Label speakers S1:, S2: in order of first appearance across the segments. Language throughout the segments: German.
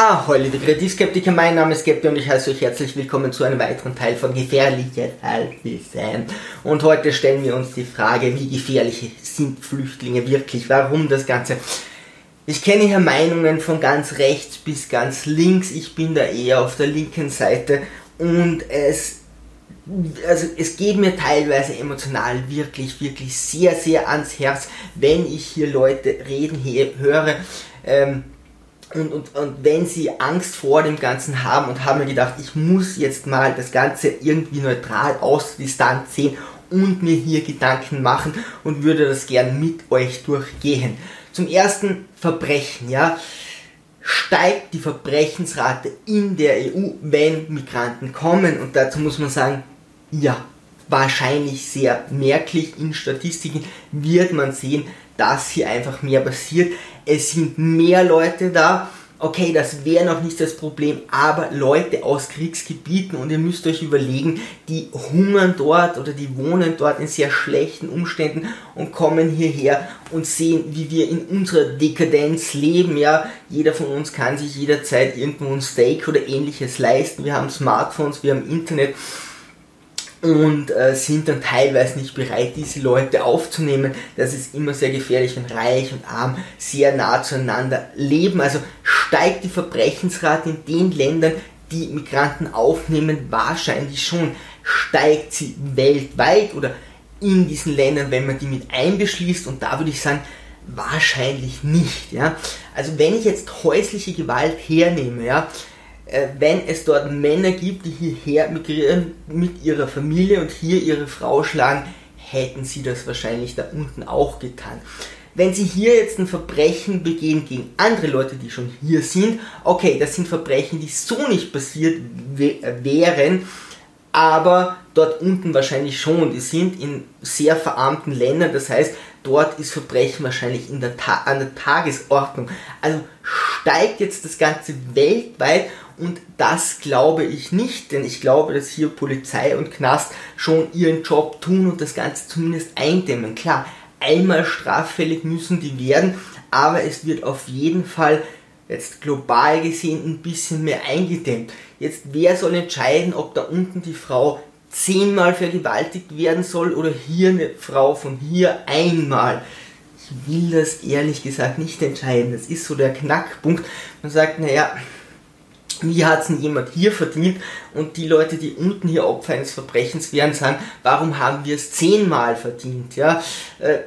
S1: Ah, hallo liebe Kreativskeptiker, mein Name ist Skepti und ich heiße euch herzlich willkommen zu einem weiteren Teil von Gefährliches Halbwissen. Und heute stellen wir uns die Frage, wie gefährlich sind Flüchtlinge wirklich? Warum das Ganze? Ich kenne hier Meinungen von ganz rechts bis ganz links. Ich bin da eher auf der linken Seite und es also es geht mir teilweise emotional wirklich, wirklich sehr, sehr ans Herz, wenn ich hier Leute reden höre. Ähm, und, und, und wenn sie Angst vor dem Ganzen haben und haben mir gedacht, ich muss jetzt mal das Ganze irgendwie neutral aus Distanz sehen und mir hier Gedanken machen und würde das gern mit euch durchgehen. Zum ersten Verbrechen, ja. Steigt die Verbrechensrate in der EU, wenn Migranten kommen? Und dazu muss man sagen, ja, wahrscheinlich sehr merklich in Statistiken wird man sehen, dass hier einfach mehr passiert. Es sind mehr Leute da. Okay, das wäre noch nicht das Problem, aber Leute aus Kriegsgebieten und ihr müsst euch überlegen, die hungern dort oder die wohnen dort in sehr schlechten Umständen und kommen hierher und sehen, wie wir in unserer Dekadenz leben. Ja, jeder von uns kann sich jederzeit irgendwo ein Steak oder ähnliches leisten. Wir haben Smartphones, wir haben Internet und äh, sind dann teilweise nicht bereit, diese Leute aufzunehmen. Das ist immer sehr gefährlich, wenn reich und arm sehr nah zueinander leben. Also steigt die Verbrechensrate in den Ländern, die Migranten aufnehmen, wahrscheinlich schon. Steigt sie weltweit oder in diesen Ländern, wenn man die mit einbeschließt? Und da würde ich sagen, wahrscheinlich nicht. Ja? Also wenn ich jetzt häusliche Gewalt hernehme, ja, wenn es dort Männer gibt, die hierher migrieren mit ihrer Familie und hier ihre Frau schlagen, hätten sie das wahrscheinlich da unten auch getan. Wenn sie hier jetzt ein Verbrechen begehen gegen andere Leute, die schon hier sind, okay, das sind Verbrechen, die so nicht passiert wären, aber dort unten wahrscheinlich schon. Die sind in sehr verarmten Ländern, das heißt, dort ist Verbrechen wahrscheinlich in der an der Tagesordnung. Also steigt jetzt das Ganze weltweit und das glaube ich nicht, denn ich glaube, dass hier Polizei und Knast schon ihren Job tun und das Ganze zumindest eindämmen. Klar, einmal straffällig müssen die werden, aber es wird auf jeden Fall jetzt global gesehen ein bisschen mehr eingedämmt. Jetzt wer soll entscheiden, ob da unten die Frau zehnmal vergewaltigt werden soll oder hier eine Frau von hier einmal? Ich will das ehrlich gesagt nicht entscheiden. Das ist so der Knackpunkt. Man sagt, naja, wie hat es denn jemand hier verdient? Und die Leute, die unten hier Opfer eines Verbrechens wären, sagen, warum haben wir es zehnmal verdient? Ja, äh,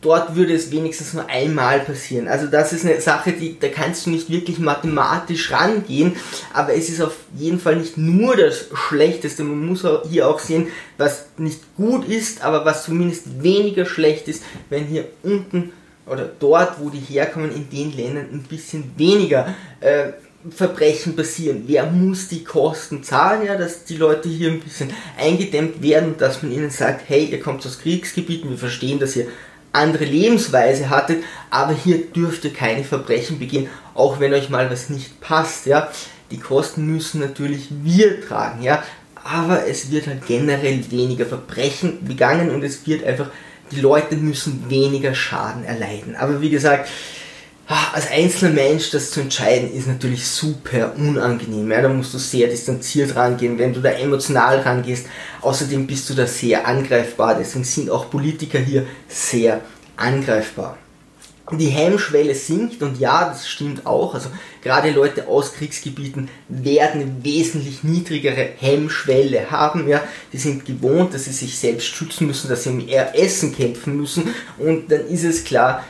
S1: dort würde es wenigstens nur einmal passieren. Also das ist eine Sache, die, da kannst du nicht wirklich mathematisch rangehen, aber es ist auf jeden Fall nicht nur das Schlechteste. Man muss hier auch sehen, was nicht gut ist, aber was zumindest weniger schlecht ist, wenn hier unten oder dort, wo die herkommen, in den Ländern ein bisschen weniger äh, Verbrechen passieren. Wer muss die Kosten zahlen? Ja, dass die Leute hier ein bisschen eingedämmt werden, dass man ihnen sagt, hey, ihr kommt aus Kriegsgebieten, wir verstehen, dass ihr andere Lebensweise hattet, aber hier dürft ihr keine Verbrechen begehen, auch wenn euch mal was nicht passt, ja. Die Kosten müssen natürlich wir tragen, ja. Aber es wird halt generell weniger Verbrechen begangen und es wird einfach, die Leute müssen weniger Schaden erleiden. Aber wie gesagt, als einzelner Mensch das zu entscheiden, ist natürlich super unangenehm. Ja, da musst du sehr distanziert rangehen, wenn du da emotional rangehst. Außerdem bist du da sehr angreifbar. Deswegen sind auch Politiker hier sehr angreifbar. Die Hemmschwelle sinkt und ja, das stimmt auch. Also gerade Leute aus Kriegsgebieten werden eine wesentlich niedrigere Hemmschwelle haben. Ja, die sind gewohnt, dass sie sich selbst schützen müssen, dass sie um ihr Essen kämpfen müssen und dann ist es klar,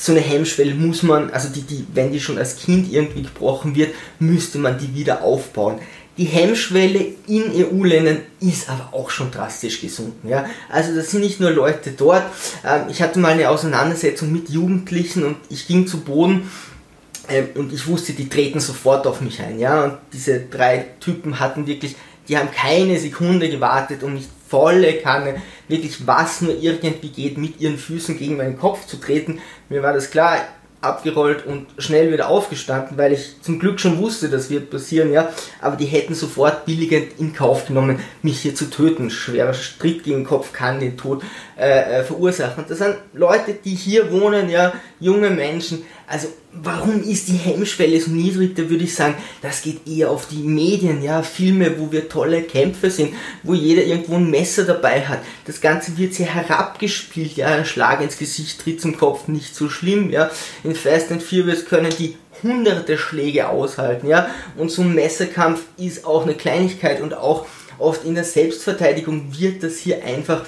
S1: so eine Hemmschwelle muss man, also die, die, wenn die schon als Kind irgendwie gebrochen wird, müsste man die wieder aufbauen. Die Hemmschwelle in EU-Ländern ist aber auch schon drastisch gesunken. Ja? Also das sind nicht nur Leute dort. Ähm, ich hatte mal eine Auseinandersetzung mit Jugendlichen und ich ging zu Boden ähm, und ich wusste, die treten sofort auf mich ein. Ja? Und diese drei Typen hatten wirklich, die haben keine Sekunde gewartet, um mich volle Kanne, wirklich was nur irgendwie geht, mit ihren Füßen gegen meinen Kopf zu treten. Mir war das klar, abgerollt und schnell wieder aufgestanden, weil ich zum Glück schon wusste, das wird passieren, ja. Aber die hätten sofort billigend in Kauf genommen, mich hier zu töten. Schwerer Stritt gegen den Kopf kann den Tod äh, äh, verursachen. Das sind Leute, die hier wohnen, ja, junge Menschen. Also warum ist die Hemmschwelle so niedrig? Da würde ich sagen, das geht eher auf die Medien, ja, Filme, wo wir tolle Kämpfe sind, wo jeder irgendwo ein Messer dabei hat. Das Ganze wird sehr herabgespielt, ja, ein Schlag ins Gesicht, Tritt zum Kopf, nicht so schlimm, ja. Fast and Furious können die hunderte Schläge aushalten, ja. Und so ein Messerkampf ist auch eine Kleinigkeit und auch oft in der Selbstverteidigung wird das hier einfach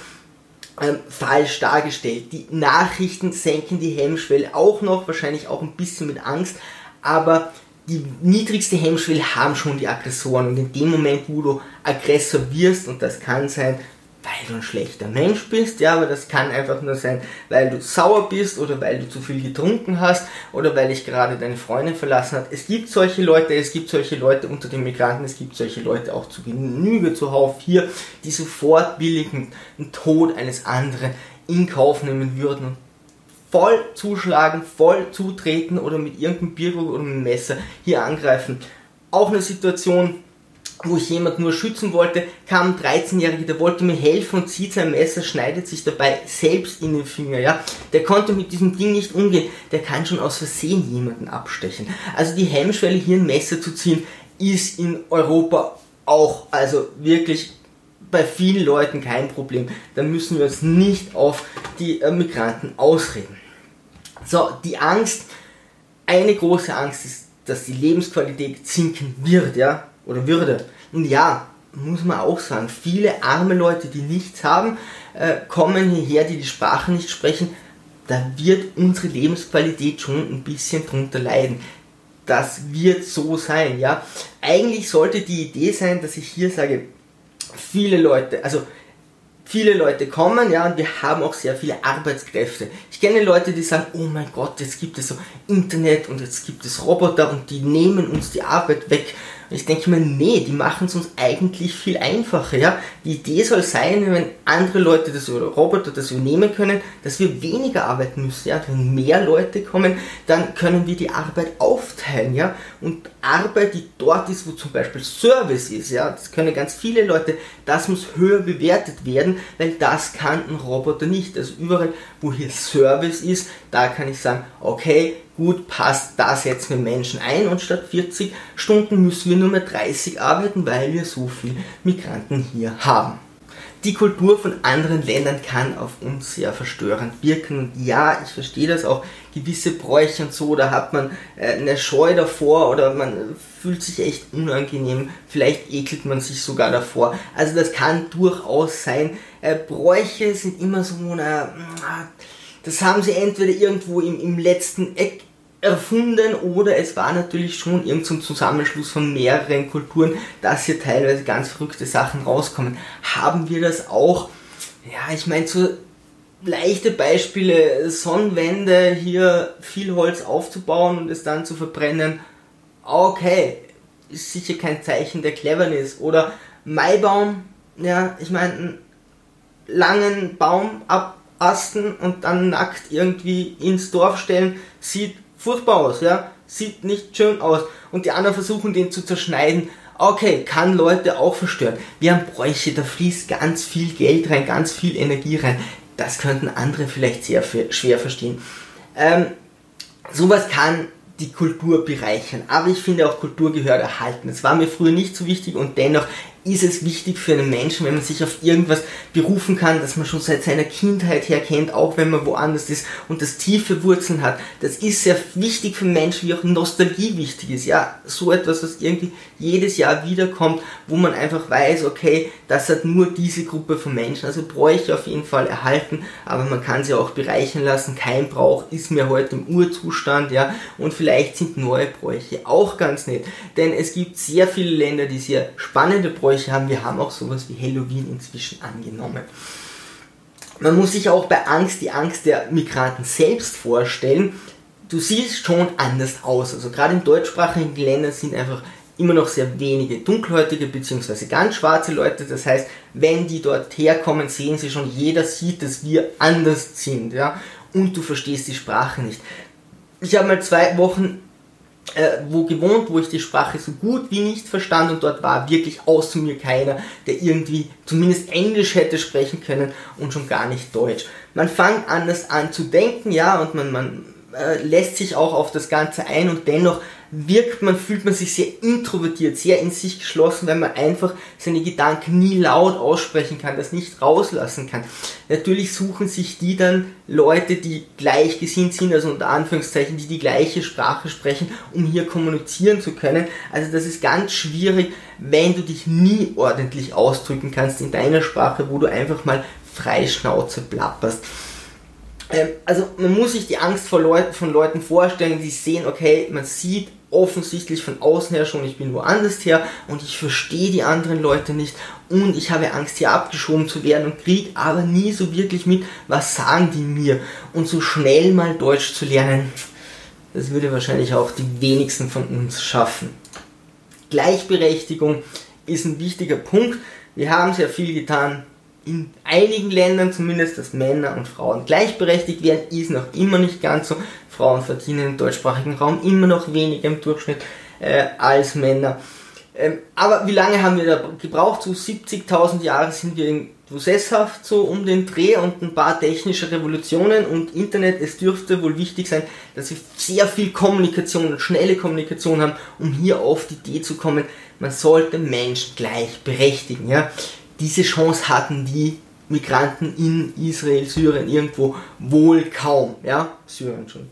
S1: ähm, falsch dargestellt. Die Nachrichten senken die Hemmschwelle auch noch, wahrscheinlich auch ein bisschen mit Angst, aber die niedrigste Hemmschwelle haben schon die Aggressoren und in dem Moment, wo du Aggressor wirst, und das kann sein, weil du ein schlechter Mensch bist, ja, aber das kann einfach nur sein, weil du sauer bist oder weil du zu viel getrunken hast oder weil dich gerade deine Freundin verlassen hat. Es gibt solche Leute, es gibt solche Leute unter den Migranten, es gibt solche Leute auch zu Genüge zuhauf hier, die sofort billigen den Tod eines anderen in Kauf nehmen würden und voll zuschlagen, voll zutreten oder mit irgendeinem Bierkrug oder einem Messer hier angreifen. Auch eine Situation, wo ich jemand nur schützen wollte, kam ein 13-Jähriger, der wollte mir helfen und zieht sein Messer, schneidet sich dabei selbst in den Finger, ja. Der konnte mit diesem Ding nicht umgehen, der kann schon aus Versehen jemanden abstechen. Also die Hemmschwelle hier ein Messer zu ziehen, ist in Europa auch, also wirklich bei vielen Leuten kein Problem. Da müssen wir uns nicht auf die äh, Migranten ausreden. So, die Angst, eine große Angst ist, dass die Lebensqualität sinken wird, ja oder würde. Und ja, muss man auch sagen, viele arme Leute, die nichts haben, äh, kommen hierher, die die Sprache nicht sprechen. Da wird unsere Lebensqualität schon ein bisschen drunter leiden. Das wird so sein, ja. Eigentlich sollte die Idee sein, dass ich hier sage, viele Leute, also viele Leute kommen, ja, und wir haben auch sehr viele Arbeitskräfte. Ich kenne Leute, die sagen, oh mein Gott, jetzt gibt es so Internet und jetzt gibt es Roboter und die nehmen uns die Arbeit weg. Ich denke mir, nee, die machen es uns eigentlich viel einfacher, ja. Die Idee soll sein, wenn andere Leute das oder Roboter das übernehmen können, dass wir weniger arbeiten müssen, ja. Wenn mehr Leute kommen, dann können wir die Arbeit aufteilen, ja. Und Arbeit, die dort ist, wo zum Beispiel Service ist, ja, das können ganz viele Leute, das muss höher bewertet werden, weil das kann ein Roboter nicht. Also überall, wo hier Service ist, da kann ich sagen, okay, gut, passt, da setzen wir Menschen ein und statt 40 Stunden müssen wir nur mehr 30 arbeiten, weil wir so viele Migranten hier haben. Die Kultur von anderen Ländern kann auf uns sehr verstörend wirken und ja, ich verstehe das auch, gewisse Bräuche und so, da hat man äh, eine Scheu davor oder man fühlt sich echt unangenehm, vielleicht ekelt man sich sogar davor. Also das kann durchaus sein. Äh, Bräuche sind immer so eine das haben sie entweder irgendwo im, im letzten Eck erfunden oder es war natürlich schon irgendein Zusammenschluss von mehreren Kulturen, dass hier teilweise ganz verrückte Sachen rauskommen. Haben wir das auch? Ja, ich meine, so leichte Beispiele, Sonnenwände, hier viel Holz aufzubauen und es dann zu verbrennen. Okay, ist sicher kein Zeichen der Cleverness. Oder Maibaum, ja, ich meine, einen langen Baum ab asten und dann nackt irgendwie ins Dorf stellen, sieht furchtbar aus, ja, sieht nicht schön aus. Und die anderen versuchen den zu zerschneiden. Okay, kann Leute auch verstören. Wir haben Bräuche, da fließt ganz viel Geld rein, ganz viel Energie rein. Das könnten andere vielleicht sehr schwer verstehen. Ähm, sowas kann die Kultur bereichern. Aber ich finde auch Kultur gehört erhalten. Das war mir früher nicht so wichtig und dennoch ist es wichtig für einen Menschen, wenn man sich auf irgendwas berufen kann, das man schon seit seiner Kindheit her kennt, auch wenn man woanders ist und das tiefe Wurzeln hat. Das ist sehr wichtig für Menschen, wie auch Nostalgie wichtig ist. Ja, so etwas, was irgendwie jedes Jahr wiederkommt, wo man einfach weiß, okay, das hat nur diese Gruppe von Menschen. Also Bräuche auf jeden Fall erhalten, aber man kann sie auch bereichern lassen. Kein Brauch ist mehr heute im Urzustand, ja, und vielleicht sind neue Bräuche auch ganz nett, denn es gibt sehr viele Länder, die sehr spannende Bräuche Bräuche haben. Wir haben auch sowas wie Halloween inzwischen angenommen. Man muss sich auch bei Angst die Angst der Migranten selbst vorstellen. Du siehst schon anders aus. Also gerade in deutschsprachigen Ländern sind einfach immer noch sehr wenige dunkelhäutige bzw. ganz schwarze Leute. Das heißt, wenn die dort herkommen, sehen sie schon, jeder sieht, dass wir anders sind. Ja? Und du verstehst die Sprache nicht. Ich habe mal zwei Wochen äh, wo gewohnt, wo ich die Sprache so gut wie nicht verstand und dort war wirklich außer mir keiner, der irgendwie zumindest Englisch hätte sprechen können und schon gar nicht Deutsch. Man fängt anders an zu denken, ja, und man, man äh, lässt sich auch auf das Ganze ein und dennoch wirkt man, fühlt man sich sehr introvertiert, sehr in sich geschlossen, weil man einfach seine Gedanken nie laut aussprechen kann, das nicht rauslassen kann. Natürlich suchen sich die dann Leute, die gleichgesinnt sind, also unter Anführungszeichen, die die gleiche Sprache sprechen, um hier kommunizieren zu können. Also das ist ganz schwierig, wenn du dich nie ordentlich ausdrücken kannst in deiner Sprache, wo du einfach mal frei Schnauze plapperst. Ähm, also man muss sich die Angst von Leuten, von Leuten vorstellen, die sehen, okay, man sieht offensichtlich von außen her schon, ich bin woanders her und ich verstehe die anderen Leute nicht und ich habe Angst hier abgeschoben zu werden und kriege aber nie so wirklich mit, was sagen die mir und so schnell mal Deutsch zu lernen, das würde wahrscheinlich auch die wenigsten von uns schaffen. Gleichberechtigung ist ein wichtiger Punkt. Wir haben sehr viel getan in einigen Ländern zumindest, dass Männer und Frauen gleichberechtigt werden, ist noch immer nicht ganz so. Frauen verdienen im deutschsprachigen Raum immer noch weniger im Durchschnitt äh, als Männer. Ähm, aber wie lange haben wir da gebraucht? So 70.000 Jahre sind wir in sesshaft so um den Dreh und ein paar technische Revolutionen und Internet. Es dürfte wohl wichtig sein, dass wir sehr viel Kommunikation und schnelle Kommunikation haben, um hier auf die Idee zu kommen, man sollte Menschen gleich berechtigen. Ja? diese Chance hatten die Migranten in Israel, Syrien irgendwo wohl kaum. Ja, Syrien schon.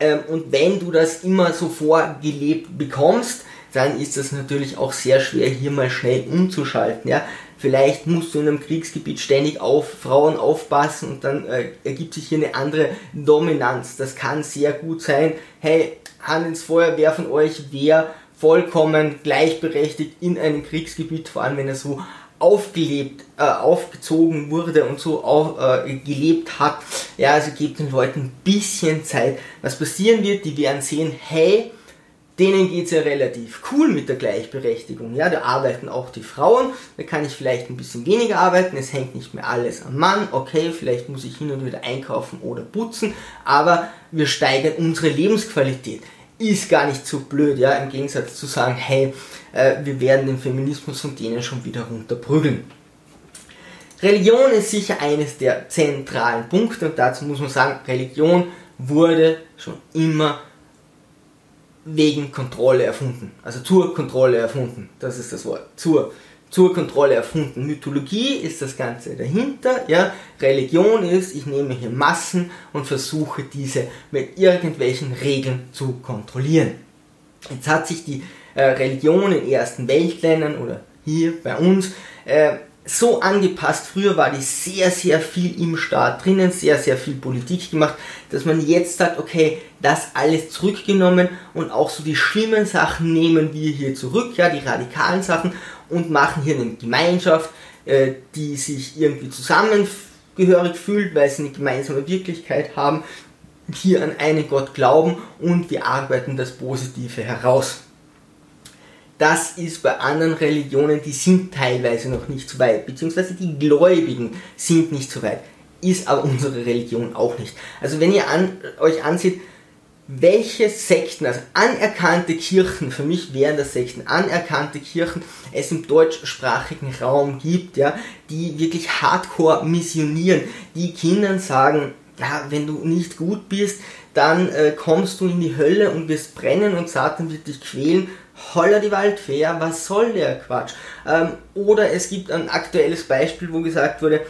S1: Ähm, und wenn du das immer so vorgelebt bekommst, dann ist das natürlich auch sehr schwer, hier mal schnell umzuschalten. Ja? Vielleicht musst du in einem Kriegsgebiet ständig auf Frauen aufpassen und dann äh, ergibt sich hier eine andere Dominanz. Das kann sehr gut sein. Hey, Hand ins Feuer, wer von euch wer vollkommen gleichberechtigt in einem Kriegsgebiet, vor allem wenn er so aufgelebt, äh, aufgezogen wurde und so auf, äh, gelebt hat. Ja, also gebt den Leuten ein bisschen Zeit. Was passieren wird, die werden sehen, hey, denen geht's ja relativ cool mit der Gleichberechtigung. Ja, da arbeiten auch die Frauen, da kann ich vielleicht ein bisschen weniger arbeiten, es hängt nicht mehr alles am Mann, okay, vielleicht muss ich hin und wieder einkaufen oder putzen, aber wir steigern unsere Lebensqualität ist gar nicht so blöd, ja, im Gegensatz zu sagen, hey, äh, wir werden den Feminismus von denen schon wieder runterprügeln. Religion ist sicher eines der zentralen Punkte und dazu muss man sagen, Religion wurde schon immer wegen Kontrolle erfunden. Also zur Kontrolle erfunden. Das ist das Wort. Zur zur Kontrolle erfunden. Mythologie ist das Ganze dahinter, ja. Religion ist, ich nehme hier Massen und versuche diese mit irgendwelchen Regeln zu kontrollieren. Jetzt hat sich die äh, Religion in ersten Weltländern oder hier bei uns äh, so angepasst. Früher war die sehr, sehr viel im Staat drinnen, sehr, sehr viel Politik gemacht, dass man jetzt sagt, okay, das alles zurückgenommen und auch so die schlimmen Sachen nehmen wir hier zurück, ja, die radikalen Sachen und machen hier eine Gemeinschaft, äh, die sich irgendwie zusammengehörig fühlt, weil sie eine gemeinsame Wirklichkeit haben, hier an einen Gott glauben und wir arbeiten das Positive heraus. Das ist bei anderen Religionen, die sind teilweise noch nicht so weit, beziehungsweise die Gläubigen sind nicht so weit. Ist aber unsere Religion auch nicht. Also wenn ihr an, euch ansieht, welche Sekten, also anerkannte Kirchen, für mich wären das Sekten, anerkannte Kirchen es im deutschsprachigen Raum gibt, ja, die wirklich hardcore missionieren, die Kindern sagen, ja, wenn du nicht gut bist, dann äh, kommst du in die Hölle und wirst brennen und Satan wird dich quälen. Holla die Waldfee, was soll der Quatsch? Ähm, oder es gibt ein aktuelles Beispiel, wo gesagt wurde,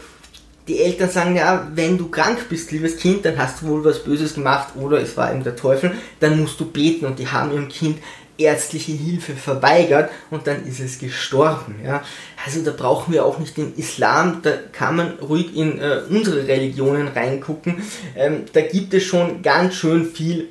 S1: die Eltern sagen, ja, wenn du krank bist, liebes Kind, dann hast du wohl was Böses gemacht oder es war eben der Teufel, dann musst du beten und die haben ihrem Kind ärztliche Hilfe verweigert und dann ist es gestorben. Ja? Also da brauchen wir auch nicht den Islam, da kann man ruhig in äh, unsere Religionen reingucken. Ähm, da gibt es schon ganz schön viel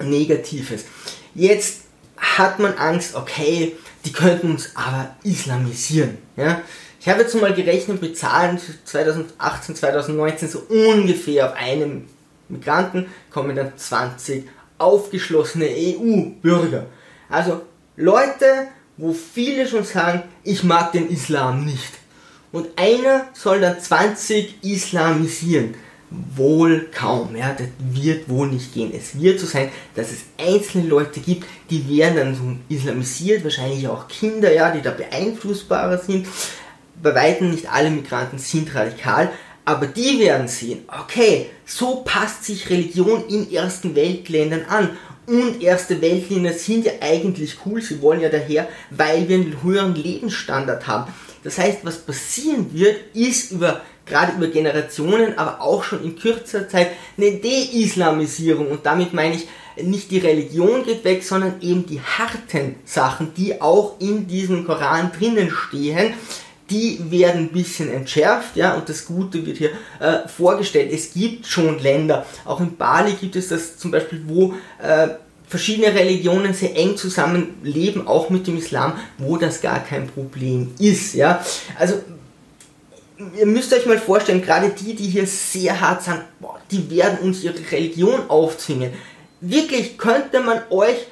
S1: Negatives. Jetzt hat man Angst, okay, die könnten uns aber islamisieren. Ja? Ich habe jetzt mal gerechnet mit Zahlen 2018, 2019 so ungefähr auf einem Migranten kommen dann 20 aufgeschlossene EU-Bürger. Also Leute, wo viele schon sagen, ich mag den Islam nicht. Und einer soll dann 20 islamisieren. Wohl kaum, ja, das wird wohl nicht gehen. Es wird so sein, dass es einzelne Leute gibt, die werden dann so islamisiert, wahrscheinlich auch Kinder, ja, die da beeinflussbarer sind bei weitem nicht alle Migranten sind radikal, Aber die werden sehen, okay, so passt sich Religion in ersten Weltländern an. Und erste Weltländer sind ja eigentlich cool, sie wollen ja daher, weil wir einen höheren Lebensstandard haben. Das heißt, was passieren wird, ist über, gerade über Generationen, aber auch schon in kürzer Zeit eine De-Islamisierung. Und damit meine ich, nicht die Religion geht weg, sondern eben die harten Sachen, die auch in diesem Koran drinnen stehen, die werden ein bisschen entschärft, ja, und das Gute wird hier äh, vorgestellt. Es gibt schon Länder, auch in Bali gibt es das zum Beispiel, wo äh, verschiedene Religionen sehr eng zusammenleben, auch mit dem Islam, wo das gar kein Problem ist, ja. Also ihr müsst euch mal vorstellen, gerade die, die hier sehr hart sagen, boah, die werden uns ihre Religion aufzwingen wirklich könnte man euch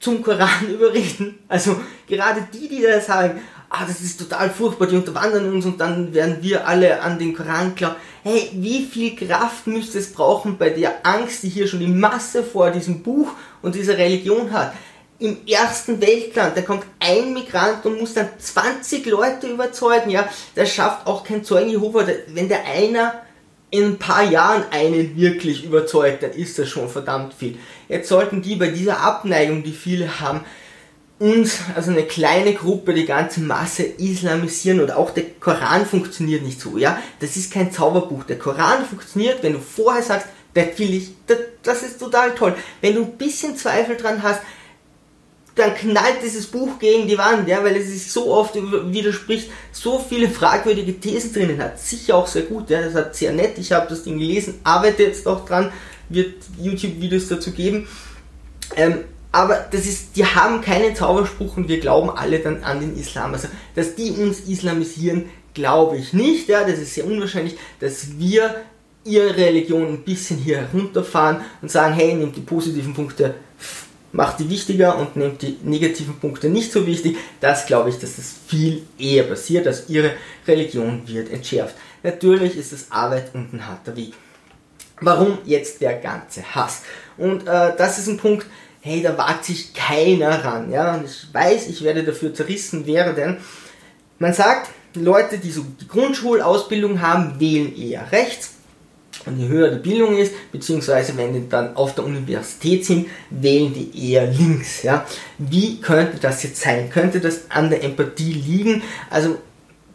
S1: zum Koran überreden. Also gerade die, die da sagen, ah, das ist total furchtbar, die unterwandern uns und dann werden wir alle an den Koran glauben. Hey, wie viel Kraft müsste es brauchen bei der Angst, die hier schon die Masse vor diesem Buch und dieser Religion hat? Im ersten Weltland, da kommt ein Migrant und muss dann 20 Leute überzeugen, ja, das schafft auch kein Zeugen Jehova, wenn der einer in ein paar Jahren einen wirklich überzeugt, dann ist das schon verdammt viel. Jetzt sollten die bei dieser Abneigung, die viele haben, uns, also eine kleine Gruppe, die ganze Masse islamisieren und auch der Koran funktioniert nicht so, ja. Das ist kein Zauberbuch. Der Koran funktioniert, wenn du vorher sagst, das will ich, das, das ist total toll. Wenn du ein bisschen Zweifel dran hast, dann knallt dieses Buch gegen die Wand, ja, weil es sich so oft widerspricht, so viele fragwürdige Thesen drinnen hat. Sicher auch sehr gut, ja, das hat sehr nett, ich habe das Ding gelesen, arbeite jetzt auch dran, wird YouTube-Videos dazu geben. Ähm, aber das ist, die haben keinen Zauberspruch und wir glauben alle dann an den Islam. Also, dass die uns islamisieren, glaube ich nicht, ja, das ist sehr unwahrscheinlich, dass wir ihre Religion ein bisschen hier herunterfahren und sagen, hey, nehmt die positiven Punkte macht die wichtiger und nimmt die negativen Punkte nicht so wichtig. Das glaube ich, dass das viel eher passiert, dass ihre Religion wird entschärft. Natürlich ist es Arbeit und ein harter Weg. Warum jetzt der ganze Hass? Und äh, das ist ein Punkt, hey, da wagt sich keiner ran. Ja? Und ich weiß, ich werde dafür zerrissen werden. Man sagt, Leute, die so die Grundschulausbildung haben, wählen eher rechts und je höher die Bildung ist, beziehungsweise wenn die dann auf der Universität sind, wählen die eher links. Ja? Wie könnte das jetzt sein? Könnte das an der Empathie liegen? Also,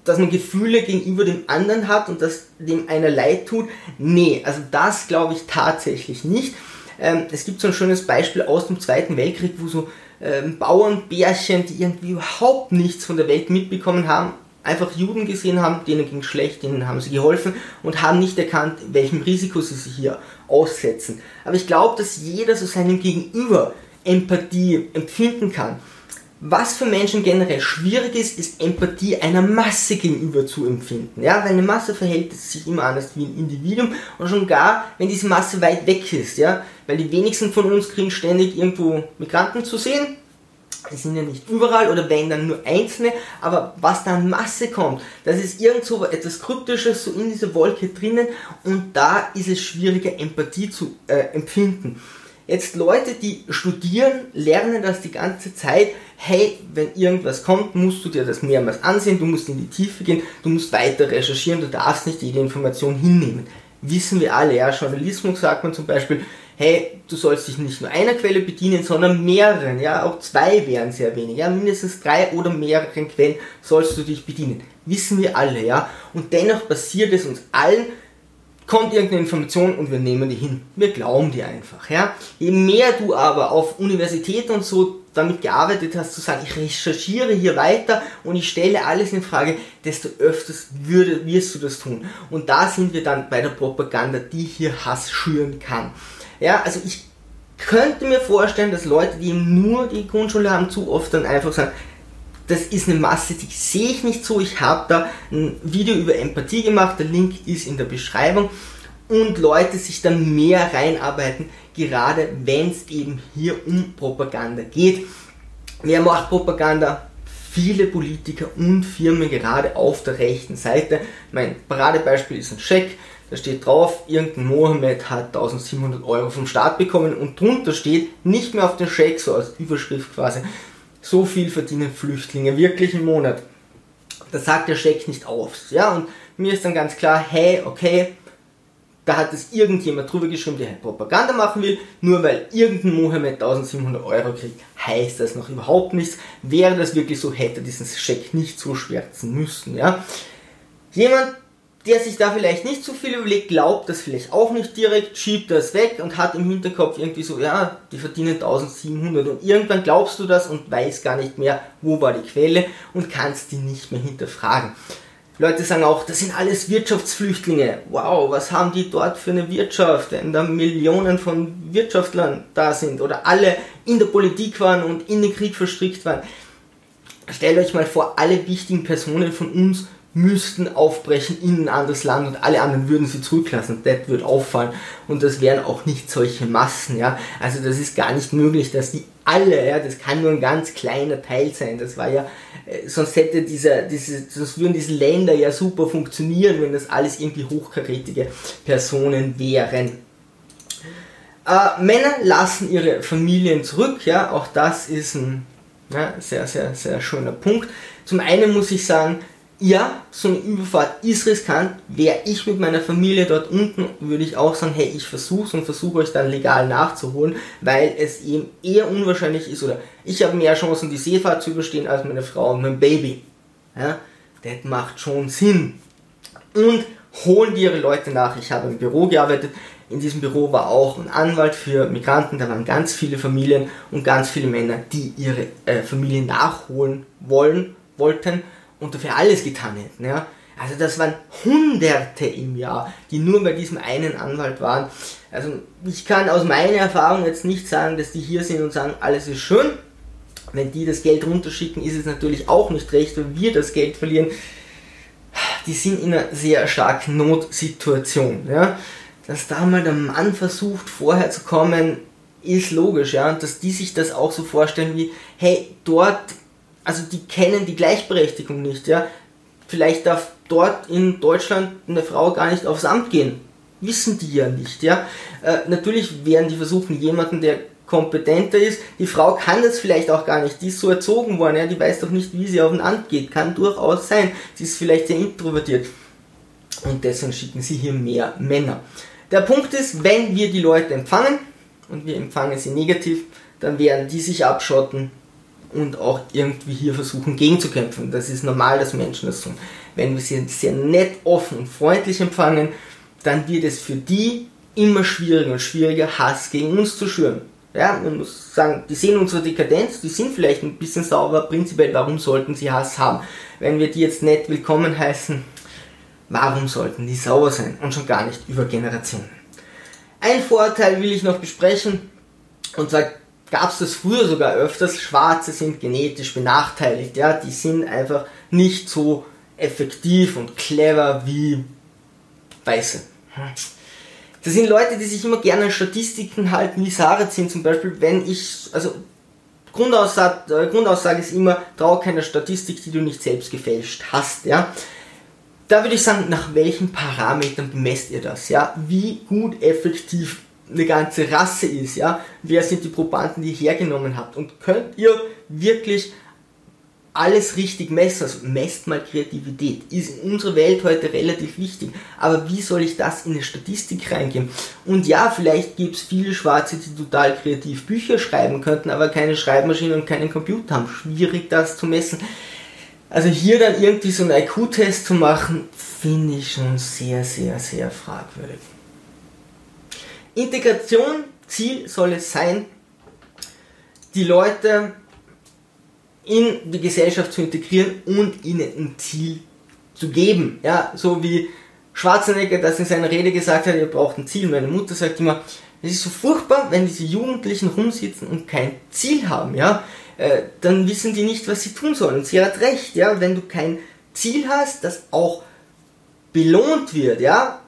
S1: dass man Gefühle gegenüber dem anderen hat und dass dem einer leid tut? Nee, also das glaube ich tatsächlich nicht. Ähm, es gibt so ein schönes Beispiel aus dem Zweiten Weltkrieg, wo so ähm, Bauernbärchen, die irgendwie überhaupt nichts von der Welt mitbekommen haben, einfach Juden gesehen haben, denen ging schlecht, denen haben sie geholfen und haben nicht erkannt, welchem Risiko sie sich hier aussetzen. Aber ich glaube, dass jeder so seinem Gegenüber Empathie empfinden kann. Was für Menschen generell schwierig ist, ist Empathie einer Masse gegenüber zu empfinden. Ja, weil eine Masse verhält sich immer anders wie ein Individuum und schon gar, wenn diese Masse weit weg ist. Ja, weil die wenigsten von uns kriegen ständig irgendwo Migranten zu sehen die sind ja nicht überall oder wenn dann nur einzelne, aber was da an Masse kommt, das ist irgend so etwas Kryptisches so in dieser Wolke drinnen und da ist es schwieriger Empathie zu äh, empfinden. Jetzt Leute, die studieren, lernen das die ganze Zeit, hey, wenn irgendwas kommt, musst du dir das mehrmals ansehen, du musst in die Tiefe gehen, du musst weiter recherchieren, du darfst nicht jede Information hinnehmen. Wissen wir alle, ja, Journalismus sagt man zum Beispiel, hey, du sollst dich nicht nur einer Quelle bedienen, sondern mehreren, ja, auch zwei wären sehr wenig, ja, mindestens drei oder mehreren Quellen sollst du dich bedienen. Wissen wir alle, ja, und dennoch passiert es uns allen, kommt irgendeine Information und wir nehmen die hin. Wir glauben die einfach, ja. Je mehr du aber auf Universitäten und so damit gearbeitet hast, zu sagen, ich recherchiere hier weiter und ich stelle alles in Frage, desto öfters würde, wirst du das tun. Und da sind wir dann bei der Propaganda, die hier Hass schüren kann. Ja, also ich könnte mir vorstellen, dass Leute, die nur die Grundschule haben, zu oft dann einfach sagen, das ist eine Masse, die sehe ich nicht so. Ich habe da ein Video über Empathie gemacht, der Link ist in der Beschreibung und Leute sich dann mehr reinarbeiten, gerade wenn es eben hier um Propaganda geht. Wer macht Propaganda? Viele Politiker und Firmen gerade auf der rechten Seite. Mein Paradebeispiel ist ein Scheck. Da steht drauf, irgendein Mohammed hat 1700 Euro vom Staat bekommen und drunter steht, nicht mehr auf den Scheck, so als Überschrift quasi, so viel verdienen Flüchtlinge wirklich im Monat. Das sagt der Scheck nicht aus. Ja, und mir ist dann ganz klar, hey, okay, da hat es irgendjemand drüber geschrieben, der halt Propaganda machen will. Nur weil irgendein Mohammed 1700 Euro kriegt, heißt das noch überhaupt nichts. Wäre das wirklich so, hätte diesen Scheck nicht so schwärzen müssen. Ja? Jemand, der sich da vielleicht nicht so viel überlegt, glaubt das vielleicht auch nicht direkt, schiebt das weg und hat im Hinterkopf irgendwie so, ja, die verdienen 1700 und irgendwann glaubst du das und weißt gar nicht mehr, wo war die Quelle und kannst die nicht mehr hinterfragen. Leute sagen auch, das sind alles Wirtschaftsflüchtlinge. Wow, was haben die dort für eine Wirtschaft, wenn da Millionen von Wirtschaftlern da sind oder alle in der Politik waren und in den Krieg verstrickt waren. Stellt euch mal vor, alle wichtigen Personen von uns müssten aufbrechen in ein anderes Land und alle anderen würden sie zurücklassen. Das wird auffallen und das wären auch nicht solche Massen, ja. Also das ist gar nicht möglich, dass die alle, ja, das kann nur ein ganz kleiner Teil sein. Das war ja, äh, sonst hätte dieser, diese, sonst würden diese Länder ja super funktionieren, wenn das alles irgendwie hochkarätige Personen wären. Äh, Männer lassen ihre Familien zurück, ja, auch das ist ein ja, sehr, sehr, sehr schöner Punkt. Zum einen muss ich sagen, ja, so eine Überfahrt ist riskant. Wäre ich mit meiner Familie dort unten, würde ich auch sagen, hey, ich versuche und versuche euch dann legal nachzuholen, weil es eben eher unwahrscheinlich ist oder ich habe mehr Chancen, die Seefahrt zu überstehen, als meine Frau und mein Baby. Ja, das macht schon Sinn. Und holen die ihre Leute nach. Ich habe im Büro gearbeitet. In diesem Büro war auch ein Anwalt für Migranten. Da waren ganz viele Familien und ganz viele Männer, die ihre äh, Familie nachholen wollen, wollten und dafür alles getan hätten. Ja? Also das waren Hunderte im Jahr, die nur bei diesem einen Anwalt waren. Also ich kann aus meiner Erfahrung jetzt nicht sagen, dass die hier sind und sagen, alles ist schön. Wenn die das Geld runterschicken, ist es natürlich auch nicht recht, wenn wir das Geld verlieren. Die sind in einer sehr starken Notsituation. Ja? Dass da mal der Mann versucht, vorher zu kommen, ist logisch. Ja? Und dass die sich das auch so vorstellen wie, hey, dort also die kennen die Gleichberechtigung nicht, ja. Vielleicht darf dort in Deutschland eine Frau gar nicht aufs Amt gehen. Wissen die ja nicht, ja. Äh, natürlich werden die versuchen, jemanden, der kompetenter ist. Die Frau kann das vielleicht auch gar nicht. Die ist so erzogen worden, ja. Die weiß doch nicht, wie sie auf ein Amt geht. Kann durchaus sein. Sie ist vielleicht sehr introvertiert. Und deswegen schicken sie hier mehr Männer. Der Punkt ist, wenn wir die Leute empfangen, und wir empfangen sie negativ, dann werden die sich abschotten und auch irgendwie hier versuchen gegenzukämpfen. Das ist normal, dass Menschen das tun. Wenn wir sie sehr nett, offen und freundlich empfangen, dann wird es für die immer schwieriger und schwieriger, Hass gegen uns zu schüren. Ja, man muss sagen, die sehen unsere Dekadenz, die sind vielleicht ein bisschen sauber, prinzipiell, warum sollten sie Hass haben? Wenn wir die jetzt nett willkommen heißen, warum sollten die sauer sein? Und schon gar nicht über Generationen. Ein Vorteil will ich noch besprechen, und zwar gab es das früher sogar öfters. Schwarze sind genetisch benachteiligt, ja, die sind einfach nicht so effektiv und clever wie Weiße. Das sind Leute, die sich immer gerne an Statistiken halten, wie Sarah sind zum Beispiel, wenn ich, also Grundaussage, äh, Grundaussage ist immer, trau keiner Statistik, die du nicht selbst gefälscht hast, ja. Da würde ich sagen, nach welchen Parametern bemesst ihr das, ja? Wie gut effektiv eine ganze Rasse ist, ja, wer sind die Probanden, die ihr hergenommen habt und könnt ihr wirklich alles richtig messen, also messt mal Kreativität, ist in unserer Welt heute relativ wichtig, aber wie soll ich das in eine Statistik reingeben? Und ja, vielleicht gibt es viele Schwarze, die total kreativ Bücher schreiben könnten, aber keine Schreibmaschine und keinen Computer haben, schwierig das zu messen. Also hier dann irgendwie so einen IQ-Test zu machen, finde ich schon sehr, sehr, sehr fragwürdig. Integration, Ziel soll es sein, die Leute in die Gesellschaft zu integrieren und ihnen ein Ziel zu geben. Ja, so wie Schwarzenegger das in seiner Rede gesagt hat, ihr braucht ein Ziel. Meine Mutter sagt immer, es ist so furchtbar, wenn diese Jugendlichen rumsitzen und kein Ziel haben, ja, äh, dann wissen die nicht, was sie tun sollen. Und sie hat recht, ja, wenn du kein Ziel hast, das auch belohnt wird, ja,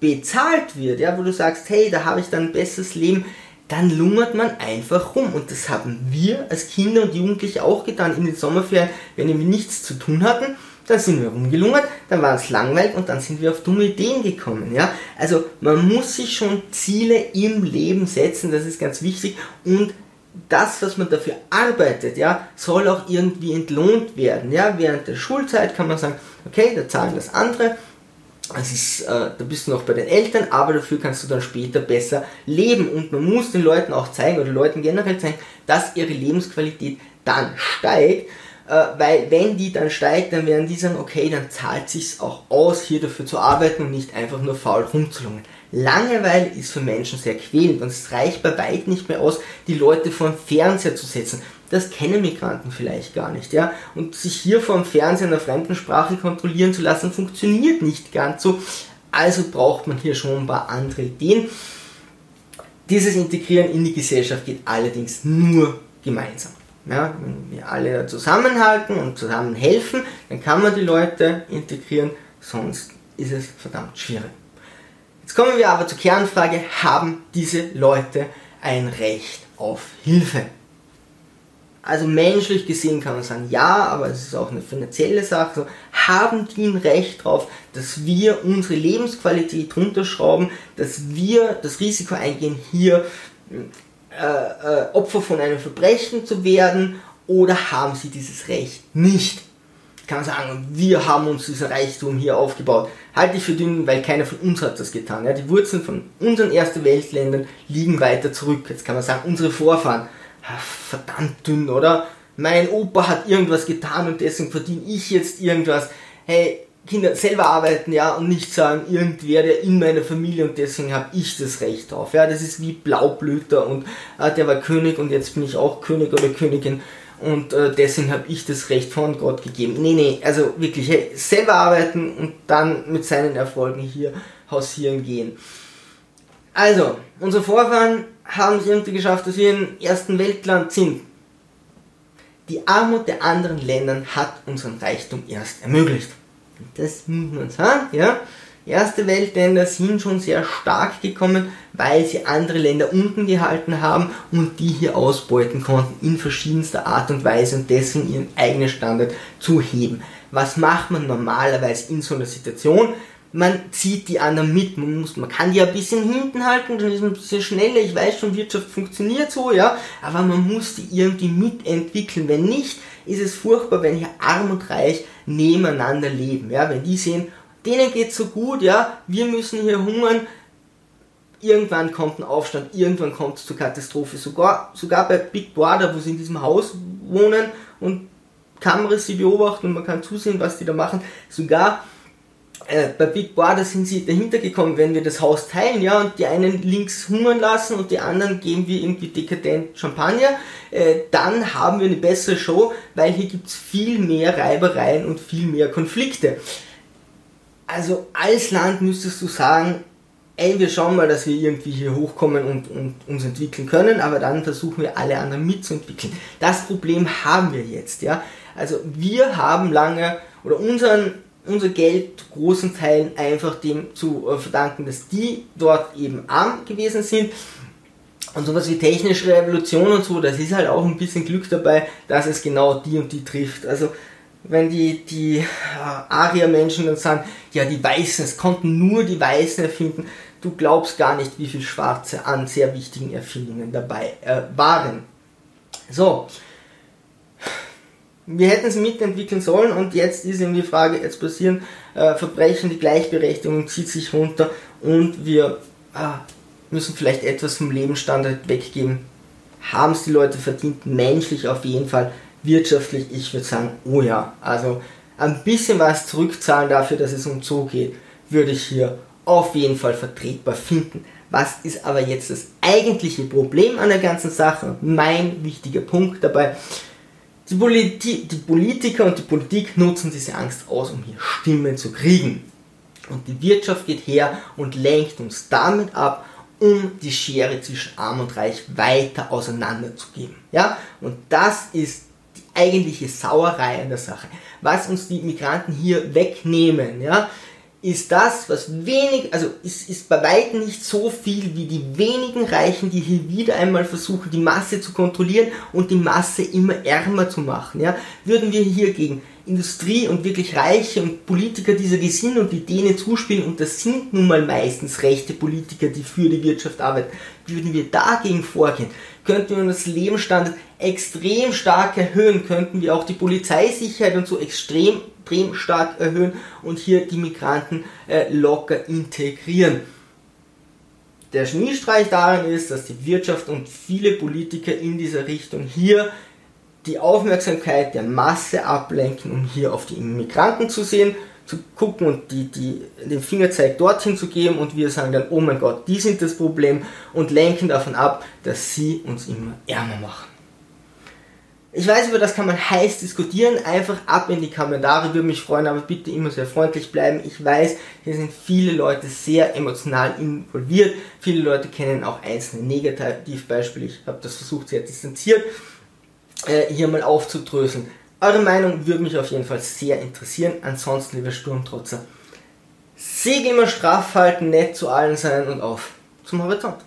S1: bezahlt wird, ja, wo du sagst, hey, da habe ich dann ein besseres Leben, dann lungert man einfach rum. Und das haben wir als Kinder und Jugendliche auch getan in den Sommerferien, wenn wir nichts zu tun hatten. Dann sind wir rumgelungert, dann war es langweilig und dann sind wir auf dumme Ideen gekommen. Ja? Also man muss sich schon Ziele im Leben setzen, das ist ganz wichtig. Und das, was man dafür arbeitet, ja, soll auch irgendwie entlohnt werden. Ja, während der Schulzeit kann man sagen, okay, da zahlen das andere, das ist, äh, da bist du noch bei den Eltern, aber dafür kannst du dann später besser leben. Und man muss den Leuten auch zeigen, oder Leuten generell zeigen, dass ihre Lebensqualität dann steigt. Äh, weil wenn die dann steigt, dann werden die sagen, okay, dann zahlt sich's auch aus, hier dafür zu arbeiten und nicht einfach nur faul rumzulungen. Langeweile ist für Menschen sehr quälend und es reicht bei weitem nicht mehr aus, die Leute vor den Fernseher zu setzen. Das kennen Migranten vielleicht gar nicht, ja. Und sich hier Fernseher in einer fremden Sprache kontrollieren zu lassen, funktioniert nicht ganz so. Also braucht man hier schon ein paar andere Ideen. Dieses Integrieren in die Gesellschaft geht allerdings nur gemeinsam. Ja, wenn wir alle zusammenhalten und zusammen helfen, dann kann man die Leute integrieren, sonst ist es verdammt schwierig. Jetzt kommen wir aber zur Kernfrage, haben diese Leute ein Recht auf Hilfe? Also menschlich gesehen kann man sagen, ja, aber es ist auch eine finanzielle Sache. Haben die ein Recht darauf, dass wir unsere Lebensqualität runterschrauben, dass wir das Risiko eingehen, hier äh, äh, Opfer von einem Verbrechen zu werden, oder haben sie dieses Recht nicht? kann man sagen, wir haben uns dieser Reichtum hier aufgebaut. Halte ich für dünn, weil keiner von uns hat das getan. Ja, die Wurzeln von unseren Erste Weltländern liegen weiter zurück. Jetzt kann man sagen, unsere Vorfahren, verdammt dünn, oder? Mein Opa hat irgendwas getan und deswegen verdiene ich jetzt irgendwas. Hey, Kinder selber arbeiten, ja, und nicht sagen, irgendwer, der in meiner Familie und deswegen habe ich das Recht drauf. Ja, das ist wie Blaublüter und äh, der war König und jetzt bin ich auch König oder Königin und äh, deswegen habe ich das Recht von Gott gegeben. Nee, nee, also wirklich, hey, selber arbeiten und dann mit seinen Erfolgen hier hausieren gehen. Also, unsere Vorfahren haben es irgendwie geschafft, dass wir im ersten Weltland sind. Die Armut der anderen Länder hat unseren Reichtum erst ermöglicht. Das muss man sagen, ja. Erste Weltländer sind schon sehr stark gekommen, weil sie andere Länder unten gehalten haben und die hier ausbeuten konnten in verschiedenster Art und Weise und deswegen ihren eigenen Standard zu heben. Was macht man normalerweise in so einer Situation? Man zieht die anderen mit, man, muss, man kann die ein bisschen hinten halten, dann ist man ein bisschen schneller, ich weiß schon, Wirtschaft funktioniert so, ja, aber man muss die irgendwie mitentwickeln. Wenn nicht, ist es furchtbar, wenn hier arm und reich nebeneinander leben, ja, wenn die sehen, denen geht's so gut, ja, wir müssen hier hungern, irgendwann kommt ein Aufstand, irgendwann kommt es zur Katastrophe. Sogar, sogar bei Big Brother, wo sie in diesem Haus wohnen und Kameras sie beobachten und man kann zusehen, was die da machen. Sogar äh, bei Big Brother sind sie dahinter gekommen, wenn wir das Haus teilen, ja, und die einen links hungern lassen und die anderen geben wir irgendwie dekadent Champagner, äh, dann haben wir eine bessere Show, weil hier gibt es viel mehr Reibereien und viel mehr Konflikte also als Land müsstest du sagen, ey, wir schauen mal, dass wir irgendwie hier hochkommen und, und uns entwickeln können, aber dann versuchen wir alle anderen mitzuentwickeln. Das Problem haben wir jetzt, ja. Also wir haben lange oder unseren, unser Geld großen Teilen einfach dem zu äh, verdanken, dass die dort eben arm gewesen sind. Und sowas wie technische Revolution und so, das ist halt auch ein bisschen Glück dabei, dass es genau die und die trifft. Also wenn die, die äh, Aria-Menschen dann sagen, ja, die Weißen, es konnten nur die Weißen erfinden, du glaubst gar nicht, wie viele Schwarze an sehr wichtigen Erfindungen dabei äh, waren. So, wir hätten es mitentwickeln sollen und jetzt ist eben die Frage, jetzt passieren äh, Verbrechen, die Gleichberechtigung zieht sich runter und wir äh, müssen vielleicht etwas vom Lebensstandard weggeben. Haben es die Leute verdient, menschlich auf jeden Fall wirtschaftlich, ich würde sagen, oh ja, also ein bisschen was zurückzahlen dafür, dass es uns so geht, würde ich hier auf jeden Fall vertretbar finden. Was ist aber jetzt das eigentliche Problem an der ganzen Sache? Mein wichtiger Punkt dabei. Die, Politi die Politiker und die Politik nutzen diese Angst aus, um hier Stimmen zu kriegen. Und die Wirtschaft geht her und lenkt uns damit ab, um die Schere zwischen Arm und Reich weiter auseinanderzugeben. Ja? Und das ist eigentliche Sauerei an der Sache. Was uns die Migranten hier wegnehmen, ja, ist das, was wenig, also ist, ist bei weitem nicht so viel wie die wenigen Reichen, die hier wieder einmal versuchen, die Masse zu kontrollieren und die Masse immer ärmer zu machen. Ja? Würden wir hier gegen Industrie und wirklich Reiche und Politiker dieser Gesinnung und denen zuspielen, und das sind nun mal meistens rechte Politiker, die für die Wirtschaft arbeiten, würden wir dagegen vorgehen, könnten wir unseren Lebensstandard extrem stark erhöhen, könnten wir auch die Polizeisicherheit und so extrem, extrem erhöhen und hier die Migranten äh, locker integrieren. Der Schneestreich darin ist, dass die Wirtschaft und viele Politiker in dieser Richtung hier die Aufmerksamkeit der Masse ablenken, um hier auf die Immigranten zu sehen, zu gucken und die, die, den Fingerzeig dorthin zu geben und wir sagen dann, oh mein Gott, die sind das Problem und lenken davon ab, dass sie uns immer ärmer machen. Ich weiß, über das kann man heiß diskutieren. Einfach ab in die Kommentare, würde mich freuen, aber bitte immer sehr freundlich bleiben. Ich weiß, hier sind viele Leute sehr emotional involviert. Viele Leute kennen auch einzelne Negativbeispiele. Ich habe das versucht, sehr distanziert äh, hier mal aufzudröseln. Eure Meinung würde mich auf jeden Fall sehr interessieren. Ansonsten, liebe Sturmtrotzer, Segel immer straff halten, nett zu allen sein und auf zum Horizont.